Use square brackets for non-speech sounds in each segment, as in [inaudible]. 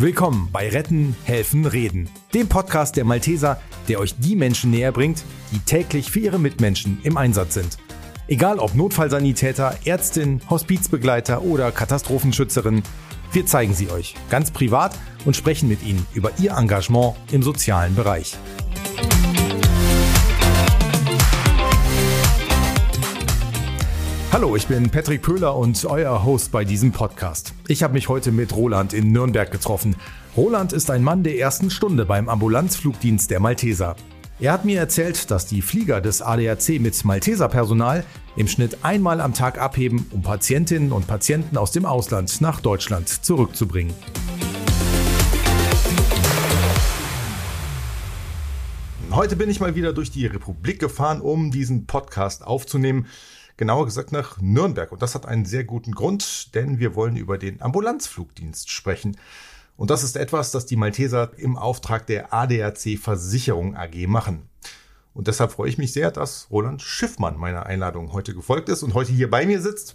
Willkommen bei Retten, Helfen, Reden, dem Podcast der Malteser, der euch die Menschen näher bringt, die täglich für ihre Mitmenschen im Einsatz sind. Egal ob Notfallsanitäter, Ärztin, Hospizbegleiter oder Katastrophenschützerin, wir zeigen sie euch ganz privat und sprechen mit ihnen über ihr Engagement im sozialen Bereich. Hallo, ich bin Patrick Pöhler und euer Host bei diesem Podcast. Ich habe mich heute mit Roland in Nürnberg getroffen. Roland ist ein Mann der ersten Stunde beim Ambulanzflugdienst der Malteser. Er hat mir erzählt, dass die Flieger des ADAC mit Malteser-Personal im Schnitt einmal am Tag abheben, um Patientinnen und Patienten aus dem Ausland nach Deutschland zurückzubringen. Heute bin ich mal wieder durch die Republik gefahren, um diesen Podcast aufzunehmen genauer gesagt nach Nürnberg. Und das hat einen sehr guten Grund, denn wir wollen über den Ambulanzflugdienst sprechen. Und das ist etwas, das die Malteser im Auftrag der ADAC Versicherung AG machen. Und deshalb freue ich mich sehr, dass Roland Schiffmann meiner Einladung heute gefolgt ist und heute hier bei mir sitzt.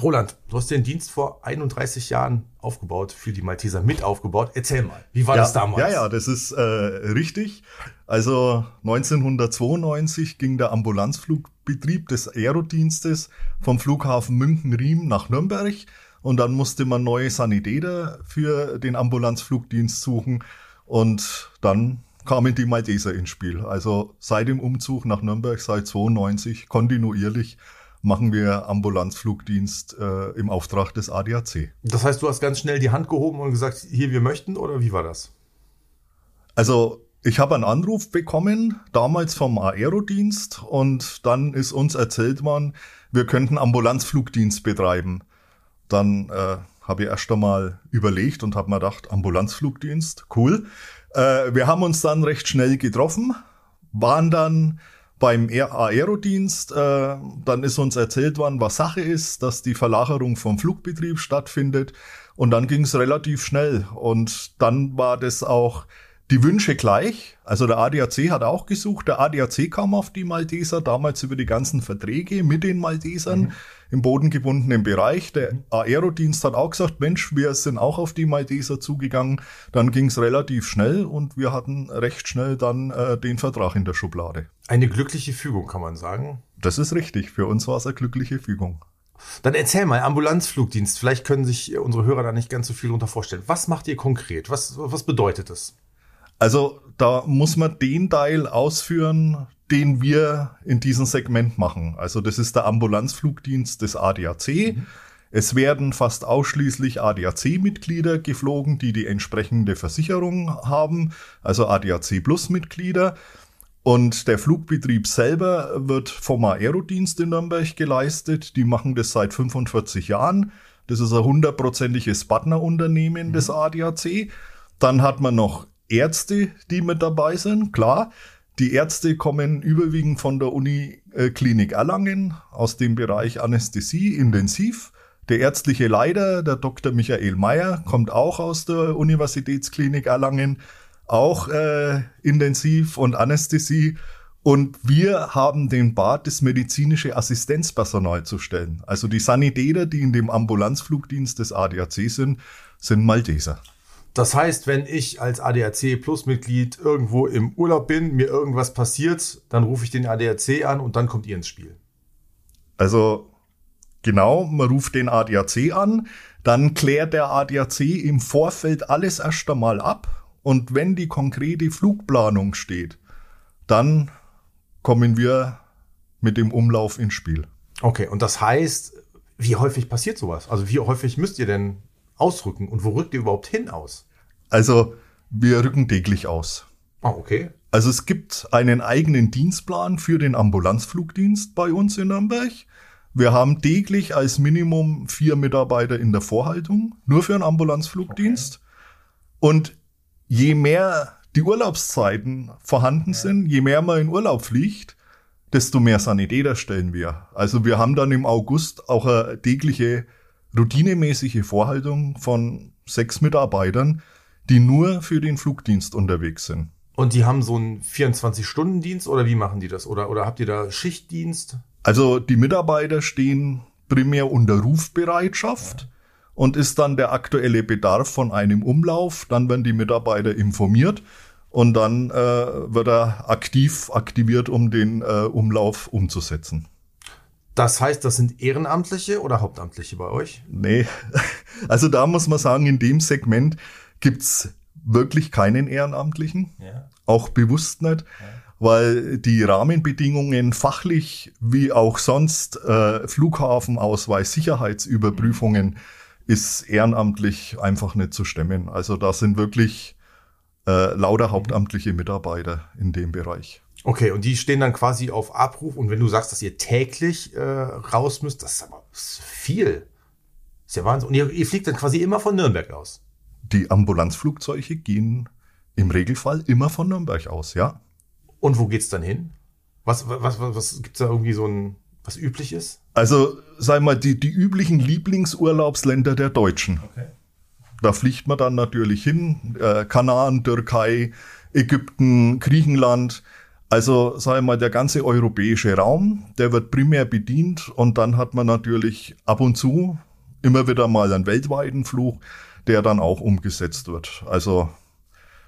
Roland, du hast den Dienst vor 31 Jahren aufgebaut, für die Malteser mit aufgebaut. Erzähl mal, wie war ja, das damals? Ja, ja, das ist äh, richtig. Also 1992 ging der Ambulanzflugbetrieb des Aerodienstes vom Flughafen München-Riem nach Nürnberg und dann musste man neue Sanitäter für den Ambulanzflugdienst suchen und dann kamen die Malteser ins Spiel. Also seit dem Umzug nach Nürnberg, seit 92 kontinuierlich machen wir Ambulanzflugdienst äh, im Auftrag des ADAC. Das heißt, du hast ganz schnell die Hand gehoben und gesagt, hier, wir möchten, oder wie war das? Also ich habe einen Anruf bekommen, damals vom Aerodienst, und dann ist uns erzählt worden, wir könnten Ambulanzflugdienst betreiben. Dann äh, habe ich erst einmal überlegt und habe mir gedacht, Ambulanzflugdienst, cool. Äh, wir haben uns dann recht schnell getroffen, waren dann beim Aerodienst, äh, dann ist uns erzählt worden, was Sache ist, dass die Verlagerung vom Flugbetrieb stattfindet. Und dann ging es relativ schnell. Und dann war das auch die Wünsche gleich. Also der ADAC hat auch gesucht. Der ADAC kam auf die Malteser, damals über die ganzen Verträge mit den Maltesern mhm. im bodengebundenen Bereich. Der Aerodienst hat auch gesagt, Mensch, wir sind auch auf die Malteser zugegangen. Dann ging es relativ schnell und wir hatten recht schnell dann äh, den Vertrag in der Schublade. Eine glückliche Fügung, kann man sagen. Das ist richtig. Für uns war es eine glückliche Fügung. Dann erzähl mal, Ambulanzflugdienst. Vielleicht können sich unsere Hörer da nicht ganz so viel darunter vorstellen. Was macht ihr konkret? Was, was bedeutet es? Also da muss man den Teil ausführen, den wir in diesem Segment machen. Also das ist der Ambulanzflugdienst des ADAC. Mhm. Es werden fast ausschließlich ADAC-Mitglieder geflogen, die die entsprechende Versicherung haben, also ADAC Plus-Mitglieder. Und der Flugbetrieb selber wird vom Aerodienst in Nürnberg geleistet. Die machen das seit 45 Jahren. Das ist ein hundertprozentiges Partnerunternehmen mhm. des ADAC. Dann hat man noch Ärzte, die mit dabei sind, klar. Die Ärzte kommen überwiegend von der Uniklinik Erlangen aus dem Bereich Anästhesie intensiv. Der ärztliche Leiter, der Dr. Michael Mayer, kommt auch aus der Universitätsklinik Erlangen, auch äh, intensiv und Anästhesie. Und wir haben den Bad, das medizinische Assistenzpersonal zu stellen. Also die Sanitäter, die in dem Ambulanzflugdienst des ADAC sind, sind Malteser. Das heißt, wenn ich als ADAC Plus Mitglied irgendwo im Urlaub bin, mir irgendwas passiert, dann rufe ich den ADAC an und dann kommt ihr ins Spiel. Also genau, man ruft den ADAC an, dann klärt der ADAC im Vorfeld alles erst einmal ab und wenn die konkrete Flugplanung steht, dann kommen wir mit dem Umlauf ins Spiel. Okay, und das heißt, wie häufig passiert sowas? Also wie häufig müsst ihr denn ausrücken und wo rückt ihr überhaupt hin aus? Also, wir rücken täglich aus. Ah, okay. Also es gibt einen eigenen Dienstplan für den Ambulanzflugdienst bei uns in Nürnberg. Wir haben täglich als Minimum vier Mitarbeiter in der Vorhaltung, nur für den Ambulanzflugdienst. Okay. Und je mehr die Urlaubszeiten vorhanden sind, je mehr man in Urlaub fliegt, desto mehr Sanitäter stellen wir. Also wir haben dann im August auch eine tägliche routinemäßige Vorhaltung von sechs Mitarbeitern, die nur für den Flugdienst unterwegs sind. Und die haben so einen 24-Stunden-Dienst oder wie machen die das? Oder, oder habt ihr da Schichtdienst? Also die Mitarbeiter stehen primär unter Rufbereitschaft. Ja. und ist dann der aktuelle Bedarf von einem Umlauf. Dann werden die Mitarbeiter informiert und dann äh, wird er aktiv aktiviert, um den äh, Umlauf umzusetzen. Das heißt, das sind Ehrenamtliche oder Hauptamtliche bei euch? Nee, [laughs] also da muss man sagen, in dem Segment gibt's wirklich keinen Ehrenamtlichen, ja. auch bewusst nicht. Ja weil die Rahmenbedingungen fachlich wie auch sonst äh, Flughafenausweis, Sicherheitsüberprüfungen ist ehrenamtlich einfach nicht zu stemmen. Also da sind wirklich äh, lauter hauptamtliche Mitarbeiter in dem Bereich. Okay, und die stehen dann quasi auf Abruf. Und wenn du sagst, dass ihr täglich äh, raus müsst, das ist aber viel. Das ist ja Wahnsinn. Und ihr, ihr fliegt dann quasi immer von Nürnberg aus. Die Ambulanzflugzeuge gehen im Regelfall immer von Nürnberg aus, ja. Und wo geht's dann hin? Was, was, was, was gibt's da irgendwie so ein, was üblich ist? Also, sag mal, die, die üblichen Lieblingsurlaubsländer der Deutschen. Okay. Da fliegt man dann natürlich hin. Äh, Kanaren, Türkei, Ägypten, Griechenland. Also, sag mal, der ganze europäische Raum, der wird primär bedient und dann hat man natürlich ab und zu immer wieder mal einen weltweiten Flug, der dann auch umgesetzt wird. Also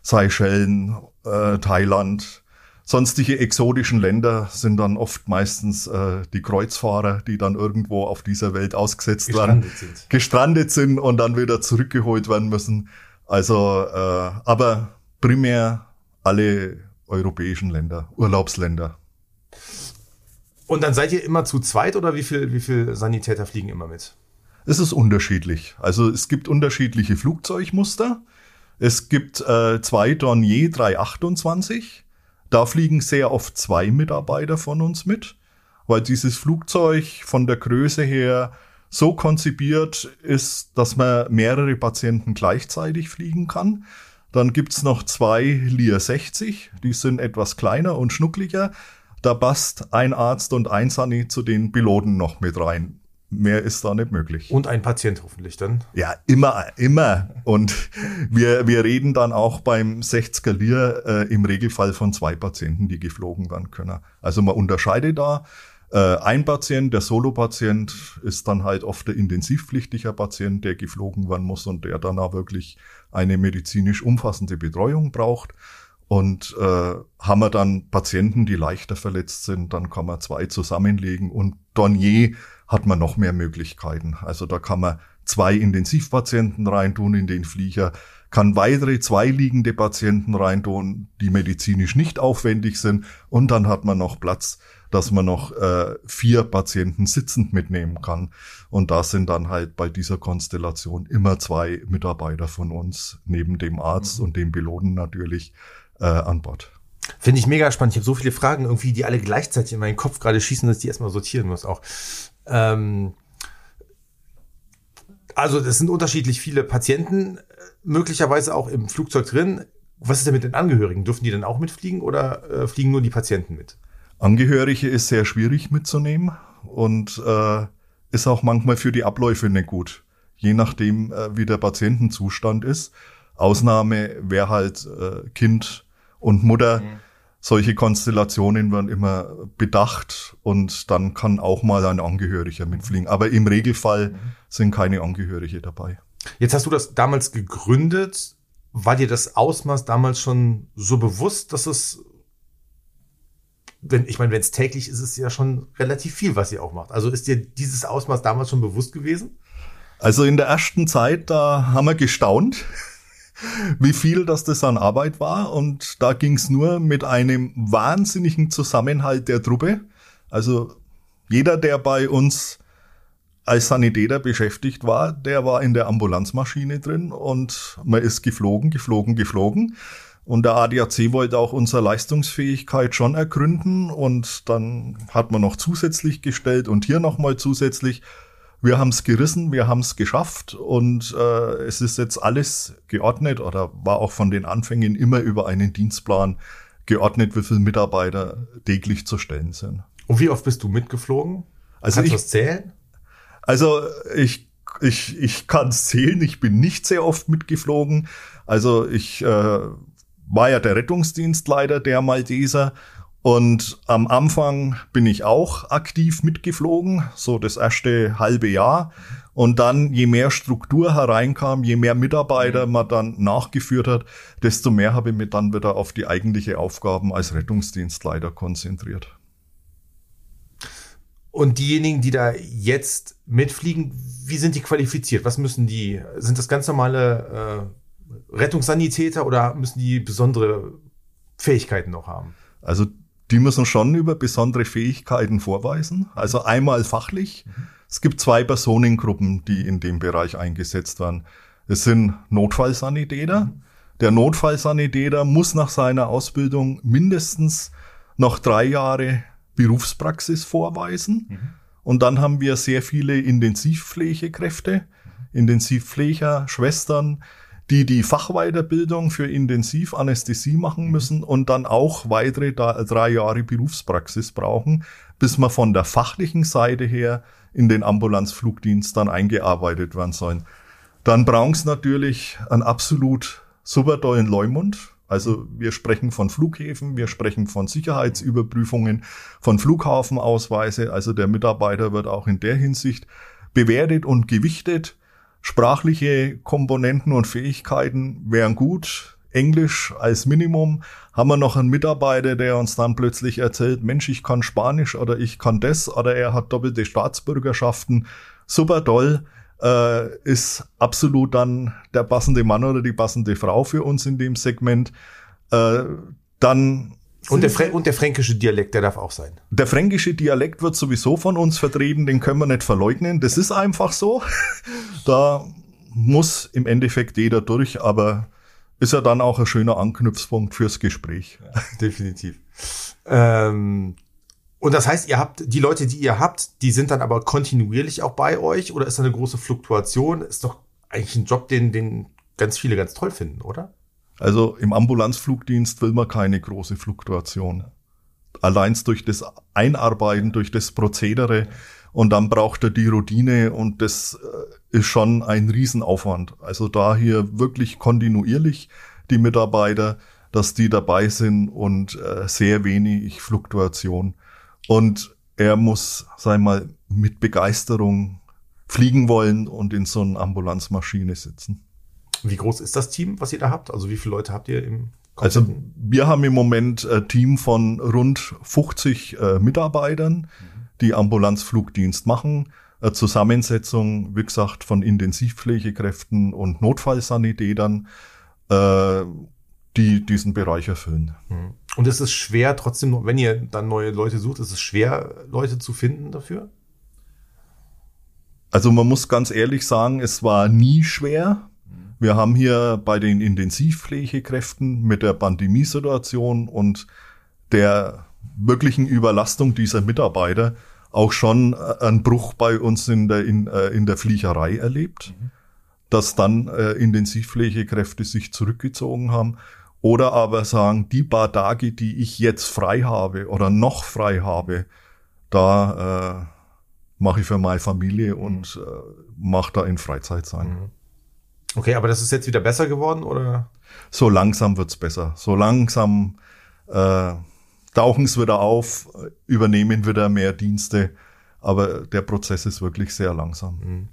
Seychellen, äh, Thailand, Sonstige exotischen Länder sind dann oft meistens äh, die Kreuzfahrer, die dann irgendwo auf dieser Welt ausgesetzt gestrandet werden, sind. gestrandet sind und dann wieder zurückgeholt werden müssen. Also, äh, aber primär alle europäischen Länder, Urlaubsländer. Und dann seid ihr immer zu zweit oder wie viel, wie viel Sanitäter fliegen immer mit? Es ist unterschiedlich. Also es gibt unterschiedliche Flugzeugmuster. Es gibt äh, zwei Dornier 328 da fliegen sehr oft zwei Mitarbeiter von uns mit, weil dieses Flugzeug von der Größe her so konzipiert ist, dass man mehrere Patienten gleichzeitig fliegen kann. Dann gibt's noch zwei Lear 60, die sind etwas kleiner und schnuckliger. Da passt ein Arzt und ein Sani zu den Piloten noch mit rein mehr ist da nicht möglich. Und ein Patient hoffentlich dann? Ja, immer, immer. Und wir, wir reden dann auch beim 60er Lear äh, im Regelfall von zwei Patienten, die geflogen werden können. Also man unterscheidet da. Äh, ein Patient, der Solo-Patient, ist dann halt oft der intensivpflichtiger Patient, der geflogen werden muss und der dann auch wirklich eine medizinisch umfassende Betreuung braucht. Und äh, haben wir dann Patienten, die leichter verletzt sind, dann kann man zwei zusammenlegen. Und Dornier hat man noch mehr Möglichkeiten. Also da kann man zwei Intensivpatienten reintun in den Flieger, kann weitere zwei liegende Patienten reintun, die medizinisch nicht aufwendig sind und dann hat man noch Platz, dass man noch äh, vier Patienten sitzend mitnehmen kann. Und da sind dann halt bei dieser Konstellation immer zwei Mitarbeiter von uns, neben dem Arzt mhm. und dem Piloten natürlich, äh, an Bord. Finde ich mega spannend. Ich habe so viele Fragen irgendwie, die alle gleichzeitig in meinen Kopf gerade schießen, dass ich die erstmal sortieren muss auch. Ähm, also es sind unterschiedlich viele Patienten, äh, möglicherweise auch im Flugzeug drin. Was ist denn mit den Angehörigen? Dürfen die dann auch mitfliegen oder äh, fliegen nur die Patienten mit? Angehörige ist sehr schwierig mitzunehmen und äh, ist auch manchmal für die Abläufe nicht gut. Je nachdem, äh, wie der Patientenzustand ist. Ausnahme wäre halt äh, Kind und Mutter. Mhm solche Konstellationen werden immer bedacht und dann kann auch mal ein Angehöriger mitfliegen. Aber im Regelfall mhm. sind keine Angehörige dabei. Jetzt hast du das damals gegründet. War dir das Ausmaß damals schon so bewusst, dass es, wenn, ich meine, wenn es täglich ist, ist es ja schon relativ viel, was ihr auch macht. Also ist dir dieses Ausmaß damals schon bewusst gewesen? Also in der ersten Zeit, da haben wir gestaunt [laughs] wie viel das das an Arbeit war. Und da ging es nur mit einem wahnsinnigen Zusammenhalt der Truppe. Also jeder, der bei uns als Sanitäter beschäftigt war, der war in der Ambulanzmaschine drin und man ist geflogen, geflogen, geflogen. Und der ADAC wollte auch unsere Leistungsfähigkeit schon ergründen und dann hat man noch zusätzlich gestellt und hier nochmal zusätzlich wir haben es gerissen, wir haben es geschafft und äh, es ist jetzt alles geordnet oder war auch von den Anfängen immer über einen Dienstplan geordnet, wie viele Mitarbeiter täglich zu stellen sind. Und wie oft bist du mitgeflogen? Also Kannst ich, du das zählen? Also ich ich, ich kann es zählen, ich bin nicht sehr oft mitgeflogen. Also ich äh, war ja der Rettungsdienstleiter der Malteser Und am Anfang bin ich auch aktiv mitgeflogen, so das erste halbe Jahr. Und dann, je mehr Struktur hereinkam, je mehr Mitarbeiter man dann nachgeführt hat, desto mehr habe ich mich dann wieder auf die eigentliche Aufgaben als Rettungsdienstleiter konzentriert. Und diejenigen, die da jetzt mitfliegen, wie sind die qualifiziert? Was müssen die? Sind das ganz normale äh, Rettungssanitäter oder müssen die besondere Fähigkeiten noch haben? Also die müssen schon über besondere Fähigkeiten vorweisen. Also einmal fachlich. Es gibt zwei Personengruppen, die in dem Bereich eingesetzt werden. Es sind Notfallsanitäter. Der Notfallsanitäter muss nach seiner Ausbildung mindestens noch drei Jahre Berufspraxis vorweisen. Und dann haben wir sehr viele Intensivpflegekräfte, Intensivpfleger, Schwestern, die die Fachweiterbildung für Intensivanästhesie machen müssen und dann auch weitere drei Jahre Berufspraxis brauchen, bis man von der fachlichen Seite her in den Ambulanzflugdienst dann eingearbeitet werden sollen. Dann brauchen sie natürlich einen absolut super tollen Leumund. Also wir sprechen von Flughäfen, wir sprechen von Sicherheitsüberprüfungen, von Flughafenausweise. Also der Mitarbeiter wird auch in der Hinsicht bewertet und gewichtet. Sprachliche Komponenten und Fähigkeiten wären gut. Englisch als Minimum. Haben wir noch einen Mitarbeiter, der uns dann plötzlich erzählt, Mensch, ich kann Spanisch oder ich kann das oder er hat doppelte Staatsbürgerschaften. Super toll. Äh, ist absolut dann der passende Mann oder die passende Frau für uns in dem Segment. Äh, dann und der, und der fränkische Dialekt, der darf auch sein. Der fränkische Dialekt wird sowieso von uns vertreten, den können wir nicht verleugnen. Das ist einfach so. [laughs] da muss im Endeffekt jeder durch, aber ist ja dann auch ein schöner Anknüpfpunkt fürs Gespräch. Ja, definitiv. Ähm, und das heißt, ihr habt die Leute, die ihr habt, die sind dann aber kontinuierlich auch bei euch oder ist da eine große Fluktuation? Ist doch eigentlich ein Job, den, den ganz viele ganz toll finden, oder? Also im Ambulanzflugdienst will man keine große Fluktuation. Allein durch das Einarbeiten, durch das Prozedere und dann braucht er die Routine und das äh, ist schon ein Riesenaufwand. Also da hier wirklich kontinuierlich die Mitarbeiter, dass die dabei sind und äh, sehr wenig Fluktuation. Und er muss, sei mal, mit Begeisterung fliegen wollen und in so einer Ambulanzmaschine sitzen. Wie groß ist das Team, was ihr da habt? Also wie viele Leute habt ihr im also wir haben im Moment ein Team von rund 50 äh, Mitarbeitern, mhm. die Ambulanzflugdienst machen. Eine Zusammensetzung, wie gesagt, von Intensivpflegekräften und Notfallsanitätern, äh, die diesen Bereich erfüllen. Mhm. Und ist es schwer, trotzdem, wenn ihr dann neue Leute sucht, ist es schwer, Leute zu finden dafür? Also man muss ganz ehrlich sagen, es war nie schwer. Wir haben hier bei den Intensivpflegekräften mit der Pandemiesituation und der wirklichen Überlastung dieser Mitarbeiter auch schon äh, einen Bruch bei uns in der, in, äh, in der Fliegerei erlebt, mhm. dass dann äh, Intensivpflegekräfte sich zurückgezogen haben oder aber sagen, die paar Tage, die ich jetzt frei habe oder noch frei habe, da äh, mache ich für meine Familie und äh, mache da in Freizeit sein. Mhm. Okay, aber das ist jetzt wieder besser geworden, oder? So langsam wird's besser. So langsam äh, tauchen es wieder auf, übernehmen wieder mehr Dienste, aber der Prozess ist wirklich sehr langsam. Mhm.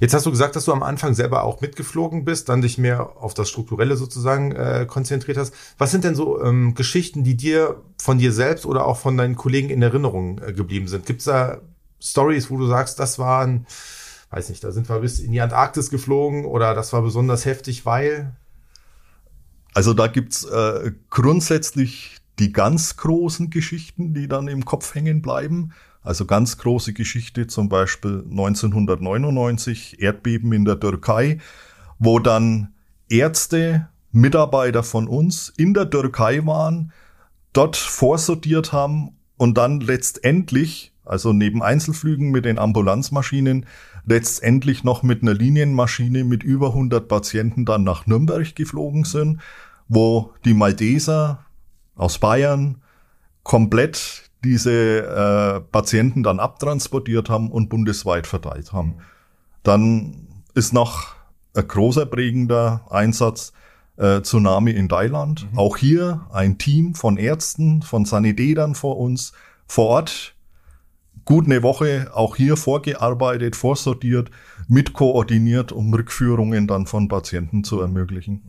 Jetzt hast du gesagt, dass du am Anfang selber auch mitgeflogen bist, dann dich mehr auf das Strukturelle sozusagen äh, konzentriert hast. Was sind denn so ähm, Geschichten, die dir von dir selbst oder auch von deinen Kollegen in Erinnerung äh, geblieben sind? Gibt's da Stories, wo du sagst, das waren weiß nicht, da sind wir bis in die Antarktis geflogen oder das war besonders heftig, weil? Also da gibt's äh, grundsätzlich die ganz großen Geschichten, die dann im Kopf hängen bleiben. Also ganz große Geschichte, zum Beispiel 1999, Erdbeben in der Türkei, wo dann Ärzte, Mitarbeiter von uns in der Türkei waren, dort vorsortiert haben und dann letztendlich, also neben Einzelflügen mit den Ambulanzmaschinen, letztendlich noch mit einer Linienmaschine mit über 100 Patienten dann nach Nürnberg geflogen sind, wo die Malteser aus Bayern komplett diese äh, Patienten dann abtransportiert haben und bundesweit verteilt haben. Dann ist noch ein großer prägender Einsatz äh, Tsunami in Thailand. Mhm. Auch hier ein Team von Ärzten, von Sanitätern vor uns vor Ort. Gut eine Woche auch hier vorgearbeitet, vorsortiert, mitkoordiniert, um Rückführungen dann von Patienten zu ermöglichen.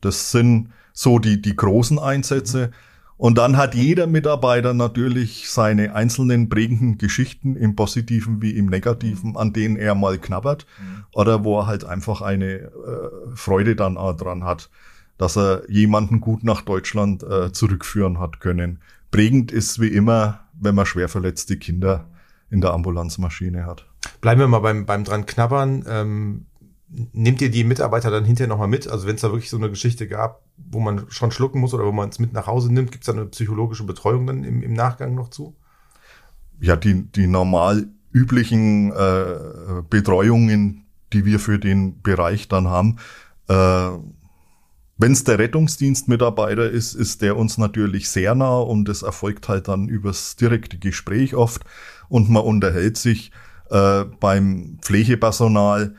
Das sind so die, die großen Einsätze. Und dann hat jeder Mitarbeiter natürlich seine einzelnen prägenden Geschichten im Positiven wie im Negativen, an denen er mal knabbert oder wo er halt einfach eine äh, Freude dann auch dran hat, dass er jemanden gut nach Deutschland äh, zurückführen hat können. Prägend ist wie immer, wenn man schwer verletzte Kinder in der Ambulanzmaschine hat. Bleiben wir mal beim, beim dran knabbern. Ähm, nehmt ihr die Mitarbeiter dann hinterher nochmal mit? Also wenn es da wirklich so eine Geschichte gab, wo man schon schlucken muss oder wo man es mit nach Hause nimmt, gibt es da eine psychologische Betreuung dann im, im Nachgang noch zu? Ja, die, die normal üblichen äh, Betreuungen, die wir für den Bereich dann haben. Äh, Wenn es der Rettungsdienstmitarbeiter ist, ist der uns natürlich sehr nah und es erfolgt halt dann übers direkte Gespräch oft und man unterhält sich äh, beim Pflegepersonal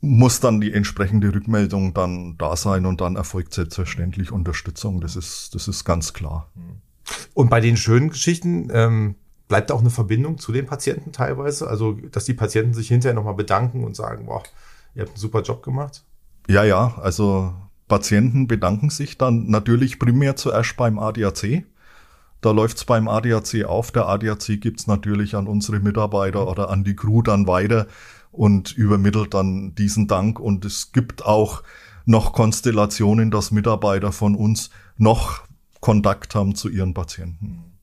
muss dann die entsprechende Rückmeldung dann da sein und dann erfolgt selbstverständlich Unterstützung. Das ist, das ist ganz klar. Und bei den schönen Geschichten ähm, bleibt auch eine Verbindung zu den Patienten teilweise? Also, dass die Patienten sich hinterher nochmal bedanken und sagen, boah, ihr habt einen super Job gemacht? Ja, ja, also Patienten bedanken sich dann natürlich primär zuerst beim ADAC. Da läuft's beim ADAC auf. Der ADAC gibt's natürlich an unsere Mitarbeiter oder an die Crew dann weiter und übermittelt dann diesen Dank. Und es gibt auch noch Konstellationen, dass Mitarbeiter von uns noch Kontakt haben zu ihren Patienten.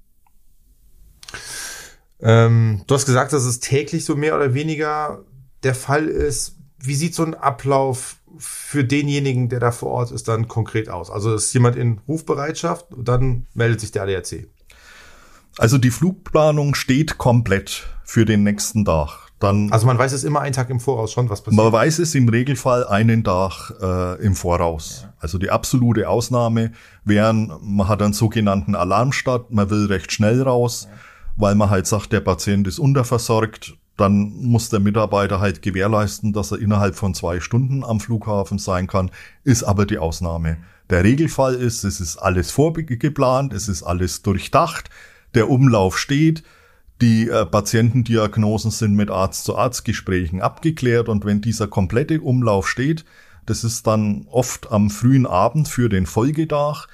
Ähm, du hast gesagt, dass es täglich so mehr oder weniger der Fall ist. Wie sieht so ein Ablauf für denjenigen, der da vor Ort ist, dann konkret aus? Also ist jemand in Rufbereitschaft und dann meldet sich der ADAC. Also die Flugplanung steht komplett für den nächsten Tag. Dann, also man weiß es immer einen Tag im Voraus schon, was passiert. Man weiß es im Regelfall einen Tag äh, im Voraus. Also die absolute Ausnahme wären, man hat einen sogenannten Alarmstart, man will recht schnell raus, weil man halt sagt, der Patient ist unterversorgt. Dann muss der Mitarbeiter halt gewährleisten, dass er innerhalb von zwei Stunden am Flughafen sein kann, ist aber die Ausnahme. Der Regelfall ist, es ist alles vorgeplant, es ist alles durchdacht, der Umlauf steht, die äh, Patientendiagnosen sind mit Arzt-zu-Arzt-Gesprächen abgeklärt und wenn dieser komplette Umlauf steht, das ist dann oft am frühen Abend für den Folgetag,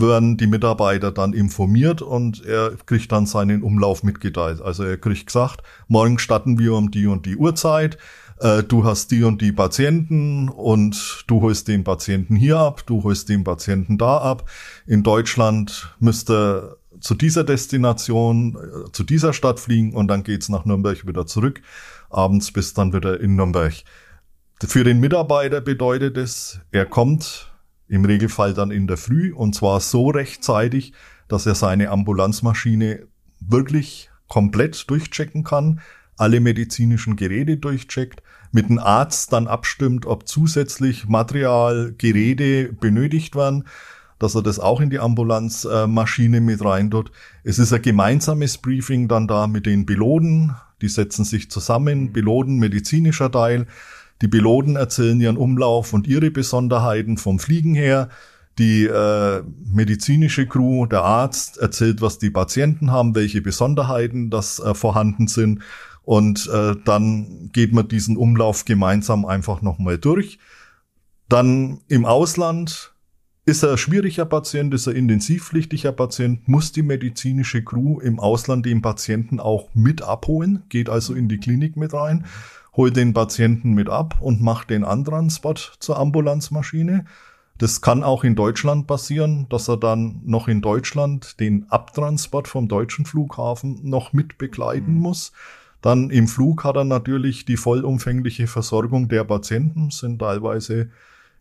werden die Mitarbeiter dann informiert und er kriegt dann seinen Umlauf mitgeteilt. Also er kriegt gesagt, morgen starten wir um die und die Uhrzeit, äh, du hast die und die Patienten und du holst den Patienten hier ab, du holst den Patienten da ab. In Deutschland müsste zu dieser Destination, äh, zu dieser Stadt fliegen und dann geht's nach Nürnberg wieder zurück. Abends bis dann wieder in Nürnberg. Für den Mitarbeiter bedeutet es, er kommt im Regelfall dann in der Früh und zwar so rechtzeitig, dass er seine Ambulanzmaschine wirklich komplett durchchecken kann, alle medizinischen Geräte durchcheckt, mit dem Arzt dann abstimmt, ob zusätzlich Material, Geräte benötigt werden dass er das auch in die Ambulanzmaschine mit rein tut. Es ist ein gemeinsames Briefing dann da mit den Piloten. Die setzen sich zusammen, Piloten, medizinischer Teil. Die Piloten erzählen ihren Umlauf und ihre Besonderheiten vom Fliegen her. Die äh, medizinische Crew, der Arzt erzählt, was die Patienten haben, welche Besonderheiten das äh, vorhanden sind. Und äh, dann geht man diesen Umlauf gemeinsam einfach nochmal durch. Dann im Ausland ist er ein schwieriger Patient, ist er intensivpflichtiger Patient, muss die medizinische Crew im Ausland den Patienten auch mit abholen, geht also in die Klinik mit rein, holt den Patienten mit ab und macht den Antransport zur Ambulanzmaschine. Das kann auch in Deutschland passieren, dass er dann noch in Deutschland den Abtransport vom deutschen Flughafen noch mit begleiten mhm. muss. Dann im Flug hat er natürlich die vollumfängliche Versorgung der Patienten, sind teilweise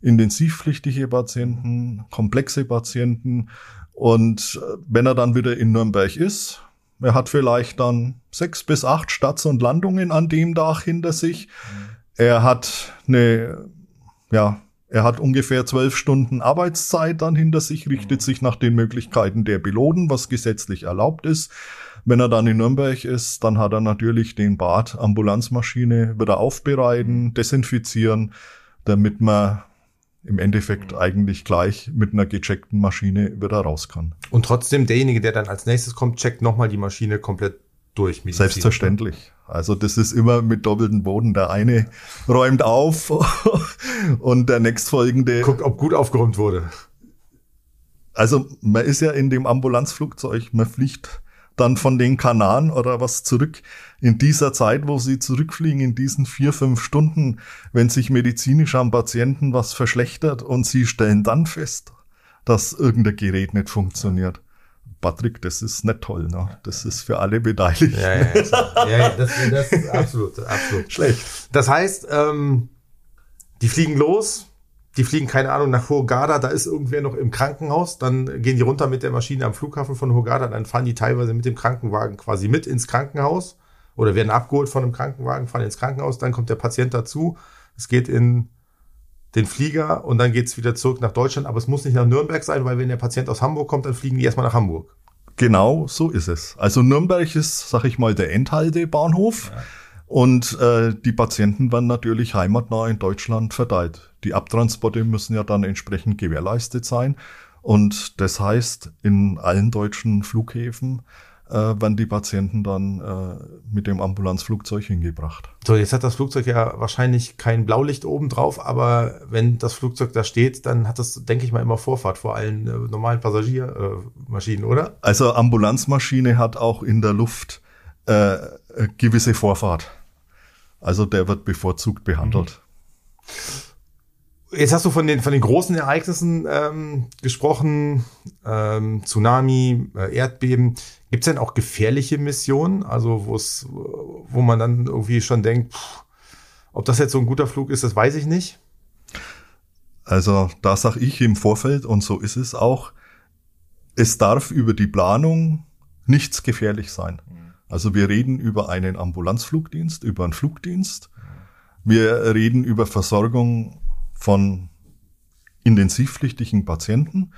intensivpflichtige Patienten, komplexe Patienten. Und äh, wenn er dann wieder in Nürnberg ist, er hat vielleicht dann sechs bis acht Starts und Landungen an dem Tag hinter sich. Er hat eine, ja, er hat ungefähr zwölf Stunden Arbeitszeit dann hinter sich, richtet sich nach den Möglichkeiten der Piloten, was gesetzlich erlaubt ist. Wenn er dann in Nürnberg ist, dann hat er natürlich den Bad Ambulanzmaschine wieder aufbereiten, desinfizieren, damit man im Endeffekt eigentlich gleich mit einer gecheckten Maschine wieder raus kann. Und trotzdem, derjenige, der dann als nächstes kommt, checkt nochmal die Maschine komplett durch. Medizin. Selbstverständlich. Also das ist immer mit doppeltem Boden. Der eine räumt auf [laughs] und der nächstfolgende. Guckt, ob gut aufgeräumt wurde. Also man ist ja in dem Ambulanzflugzeug, man fliegt dann von den Kanaren oder was zurück. In dieser Zeit, wo sie zurückfliegen, in diesen vier, fünf Stunden, wenn sich medizinisch am Patienten was verschlechtert und sie stellen dann fest, dass irgendein Gerät nicht funktioniert. Patrick, das ist nicht toll, ne? Das ist für alle beteiligt. Ja, ja, ja, ja das, das ist absolut, absolut. [laughs] Schlecht. Das heißt, ähm, die fliegen los, die fliegen, keine Ahnung, nach Hurghada, da ist irgendwer noch im Krankenhaus, dann gehen die runter mit der Maschine am Flughafen von Hurghada, dann fahren die teilweise mit dem Krankenwagen quasi mit ins Krankenhaus oder werden abgeholt von einem Krankenwagen, fahren ins Krankenhaus, dann kommt der Patient dazu, es geht in den Flieger und dann geht's wieder zurück nach Deutschland, aber es muss nicht nach Nürnberg sein, weil wenn der Patient aus Hamburg kommt, dann fliegen die erstmal nach Hamburg. Genau, so ist es. Also Nürnberg ist, sag ich mal, der Endhaltebahnhof. Ja. Und äh, die Patienten werden natürlich heimatnah in Deutschland verteilt. Die Abtransporte müssen ja dann entsprechend gewährleistet sein. Und das heißt, in allen deutschen Flughäfen äh, werden die Patienten dann äh, mit dem Ambulanzflugzeug hingebracht. So, jetzt hat das Flugzeug ja wahrscheinlich kein Blaulicht oben drauf, aber wenn das Flugzeug da steht, dann hat das, denke ich mal, immer Vorfahrt vor allen äh, normalen Passagiermaschinen, oder? Also Ambulanzmaschine hat auch in der Luft äh, gewisse Vorfahrt. Also der wird bevorzugt behandelt. Jetzt hast du von den, von den großen Ereignissen ähm, gesprochen, ähm, Tsunami, äh, Erdbeben. Gibt es denn auch gefährliche Missionen, also wo es, wo man dann irgendwie schon denkt, pff, ob das jetzt so ein guter Flug ist, das weiß ich nicht. Also da sag ich im Vorfeld, und so ist es auch, es darf über die Planung nichts gefährlich sein. Also wir reden über einen Ambulanzflugdienst, über einen Flugdienst. Wir reden über Versorgung von intensivpflichtigen Patienten.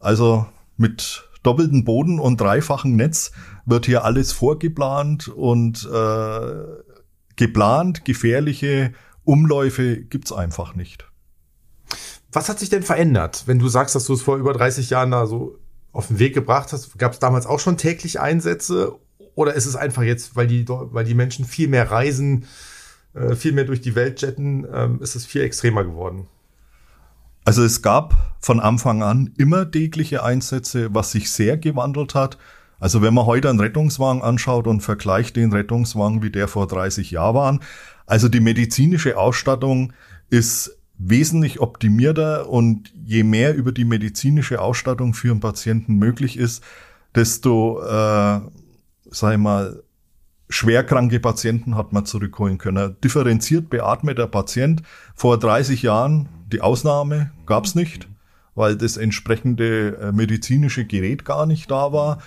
Also mit doppelten Boden und dreifachen Netz wird hier alles vorgeplant und äh, geplant, gefährliche Umläufe gibt's einfach nicht. Was hat sich denn verändert, wenn du sagst, dass du es vor über 30 Jahren da so auf den Weg gebracht hast? Gab es damals auch schon täglich Einsätze oder ist es einfach jetzt, weil die, weil die Menschen viel mehr reisen, äh, viel mehr durch die Welt jetten, ähm, ist es viel extremer geworden? Also es gab von Anfang an immer tägliche Einsätze, was sich sehr gewandelt hat. Also wenn man heute einen Rettungswagen anschaut und vergleicht den Rettungswagen, wie der vor 30 Jahren war, also die medizinische Ausstattung ist wesentlich optimierter und je mehr über die medizinische Ausstattung für einen Patienten möglich ist, desto äh, sag ich mal, schwerkranke Patienten hat man zurückholen können. Differenziert beatmeter Patient vor 30 Jahren, die Ausnahme gab's nicht, weil das entsprechende äh, medizinische Gerät gar nicht da war.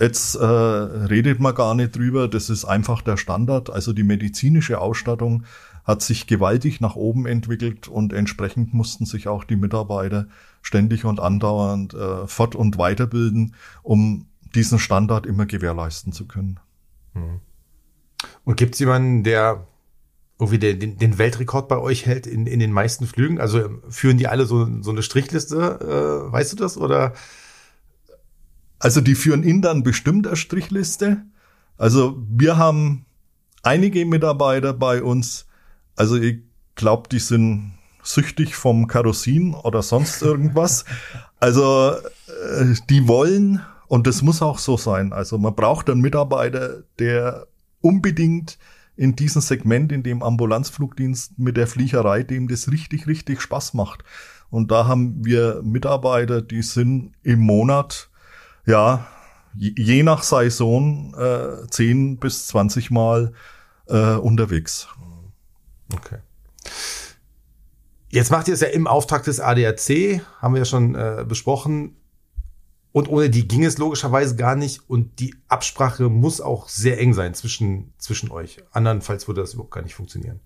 Jetzt äh, redet man gar nicht drüber, das ist einfach der Standard. Also die medizinische Ausstattung hat sich gewaltig nach oben entwickelt und entsprechend mussten sich auch die Mitarbeiter ständig und andauernd äh, fort- und weiterbilden, um diesen Standard immer gewährleisten zu können. Mhm. Und gibt es jemanden, der irgendwie den, den, Weltrekord bei euch hält in, in den meisten Flügen? Also führen die alle so, so eine Strichliste? Äh, weißt du das? Oder? Also die führen in dann bestimmt eine Strichliste. Also wir haben einige Mitarbeiter bei uns. Also ich glaube, die sind süchtig vom Kerosin oder sonst irgendwas. [laughs] Also äh, die wollen und das muss auch so sein. Also man braucht einen Mitarbeiter, der unbedingt in diesem Segment, in dem Ambulanzflugdienst mit der Fliegerei, dem das richtig, richtig Spaß macht. Und da haben wir Mitarbeiter, die sind im Monat, ja, je nach Saison äh, 10 bis 20 Mal äh, unterwegs. Okay. Jetzt macht ihr es ja im Auftrag des ADAC, haben wir ja schon äh, besprochen. Und ohne die ging es logischerweise gar nicht. Und die Absprache muss auch sehr eng sein zwischen, zwischen euch. Andernfalls würde das überhaupt gar nicht funktionieren.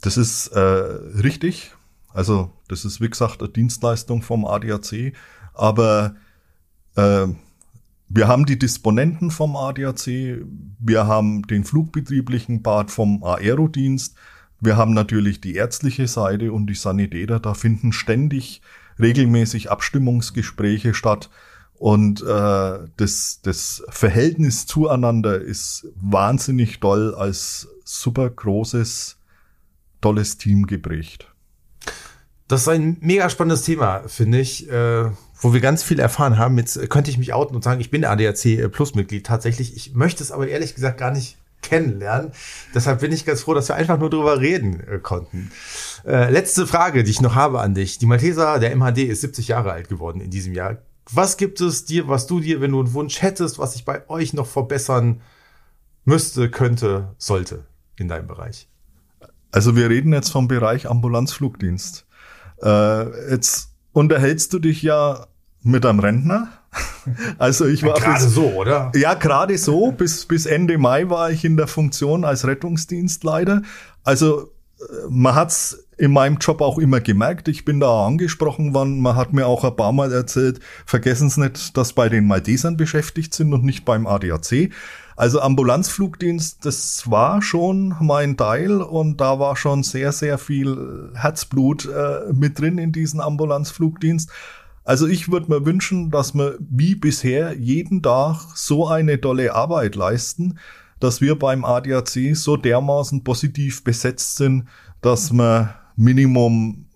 Das ist äh, richtig. Also das ist, wie gesagt, eine Dienstleistung vom ADAC. Aber äh, wir haben die Disponenten vom ADAC, wir haben den flugbetrieblichen Part vom Aerodienst, Wir haben natürlich die ärztliche Seite und die Sanitäter. Da finden ständig regelmäßig Abstimmungsgespräche statt. Und äh, das, das Verhältnis zueinander ist wahnsinnig toll als super großes, tolles Team geprägt. Das ist ein mega spannendes Thema, finde ich, äh, wo wir ganz viel erfahren haben. Jetzt könnte ich mich outen und sagen, ich bin ADAC Plus Mitglied tatsächlich. Ich möchte es aber ehrlich gesagt gar nicht kennenlernen. Deshalb bin ich ganz froh, dass wir einfach nur drüber reden äh, konnten. Äh, letzte Frage, die ich noch habe an dich. Die Malteser, der MHD, ist 70 Jahre alt geworden in diesem Jahr. Was gibt es dir, was du dir, wenn du einen Wunsch hättest, was sich bei euch noch verbessern müsste, könnte, sollte in deinem Bereich? Also wir reden jetzt vom Bereich Ambulanzflugdienst. Äh, jetzt unterhältst du dich ja mit einem Rentner. Also ich war gerade so, oder? Ja, gerade so. Bis bis Ende Mai war ich in der Funktion als Rettungsdienstleiter. Also äh, man hat's in meinem Job auch immer gemerkt. Ich bin da angesprochen worden. Man hat mir auch ein paar Mal erzählt, vergessen Sie nicht, dass bei den Maldesern beschäftigt sind und nicht beim ADAC. Also Ambulanzflugdienst, das war schon mein Teil und da war schon sehr, sehr viel Herzblut äh, mit drin in diesen Ambulanzflugdienst. Also ich würde mir wünschen, dass wir wie bisher jeden Tag so eine tolle Arbeit leisten, dass wir beim ADAC so dermaßen positiv besetzt sind, dass wir Minimum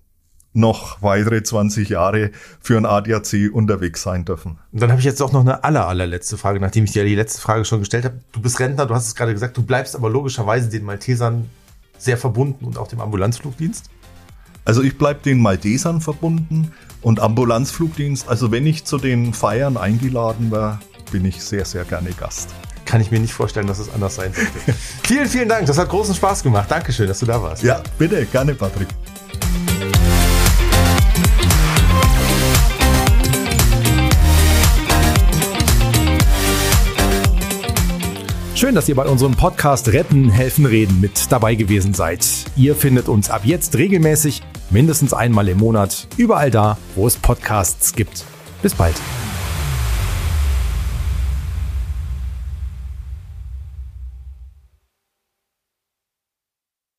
noch weitere 20 Jahre für ein ADAC unterwegs sein dürfen. Und dann habe ich jetzt auch noch eine aller, allerletzte Frage, nachdem ich dir die letzte Frage schon gestellt habe. Du bist Rentner, du hast es gerade gesagt, du bleibst aber logischerweise den Maltesern sehr verbunden und auch dem Ambulanzflugdienst? Also ich bleibe den Maltesern verbunden und Ambulanzflugdienst. Also wenn ich zu den Feiern eingeladen war, bin ich sehr, sehr gerne Gast. Kann ich mir nicht vorstellen, dass es anders sein sollte. [laughs] vielen, vielen Dank. Das hat großen Spaß gemacht. Dankeschön, dass du da warst. Ja, bitte. Gerne, Patrick. Schön, dass ihr bei unserem Podcast Retten, Helfen, Reden mit dabei gewesen seid. Ihr findet uns ab jetzt regelmäßig, mindestens einmal im Monat, überall da, wo es Podcasts gibt. Bis bald.